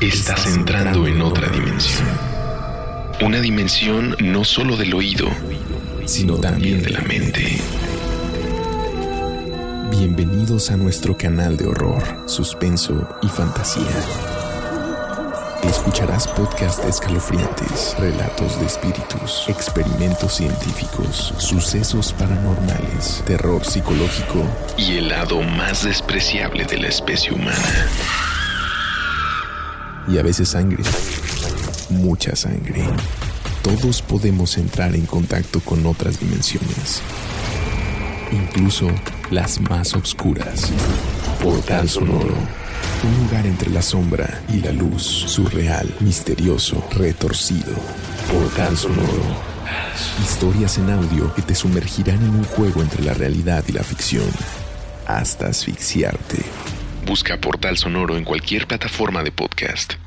Estás entrando en otra dimensión. Una dimensión no solo del oído, sino también de la mente. Bienvenidos a nuestro canal de horror, suspenso y fantasía. Escucharás podcasts escalofriantes, relatos de espíritus, experimentos científicos, sucesos paranormales, terror psicológico y el lado más despreciable de la especie humana y a veces sangre. Mucha sangre. Todos podemos entrar en contacto con otras dimensiones, incluso las más oscuras. Portal Sonoro. Un lugar entre la sombra y la luz, surreal, misterioso, retorcido. Portal Sonoro. Historias en audio que te sumergirán en un juego entre la realidad y la ficción, hasta asfixiarte. Busca Portal Sonoro en cualquier plataforma de podcast.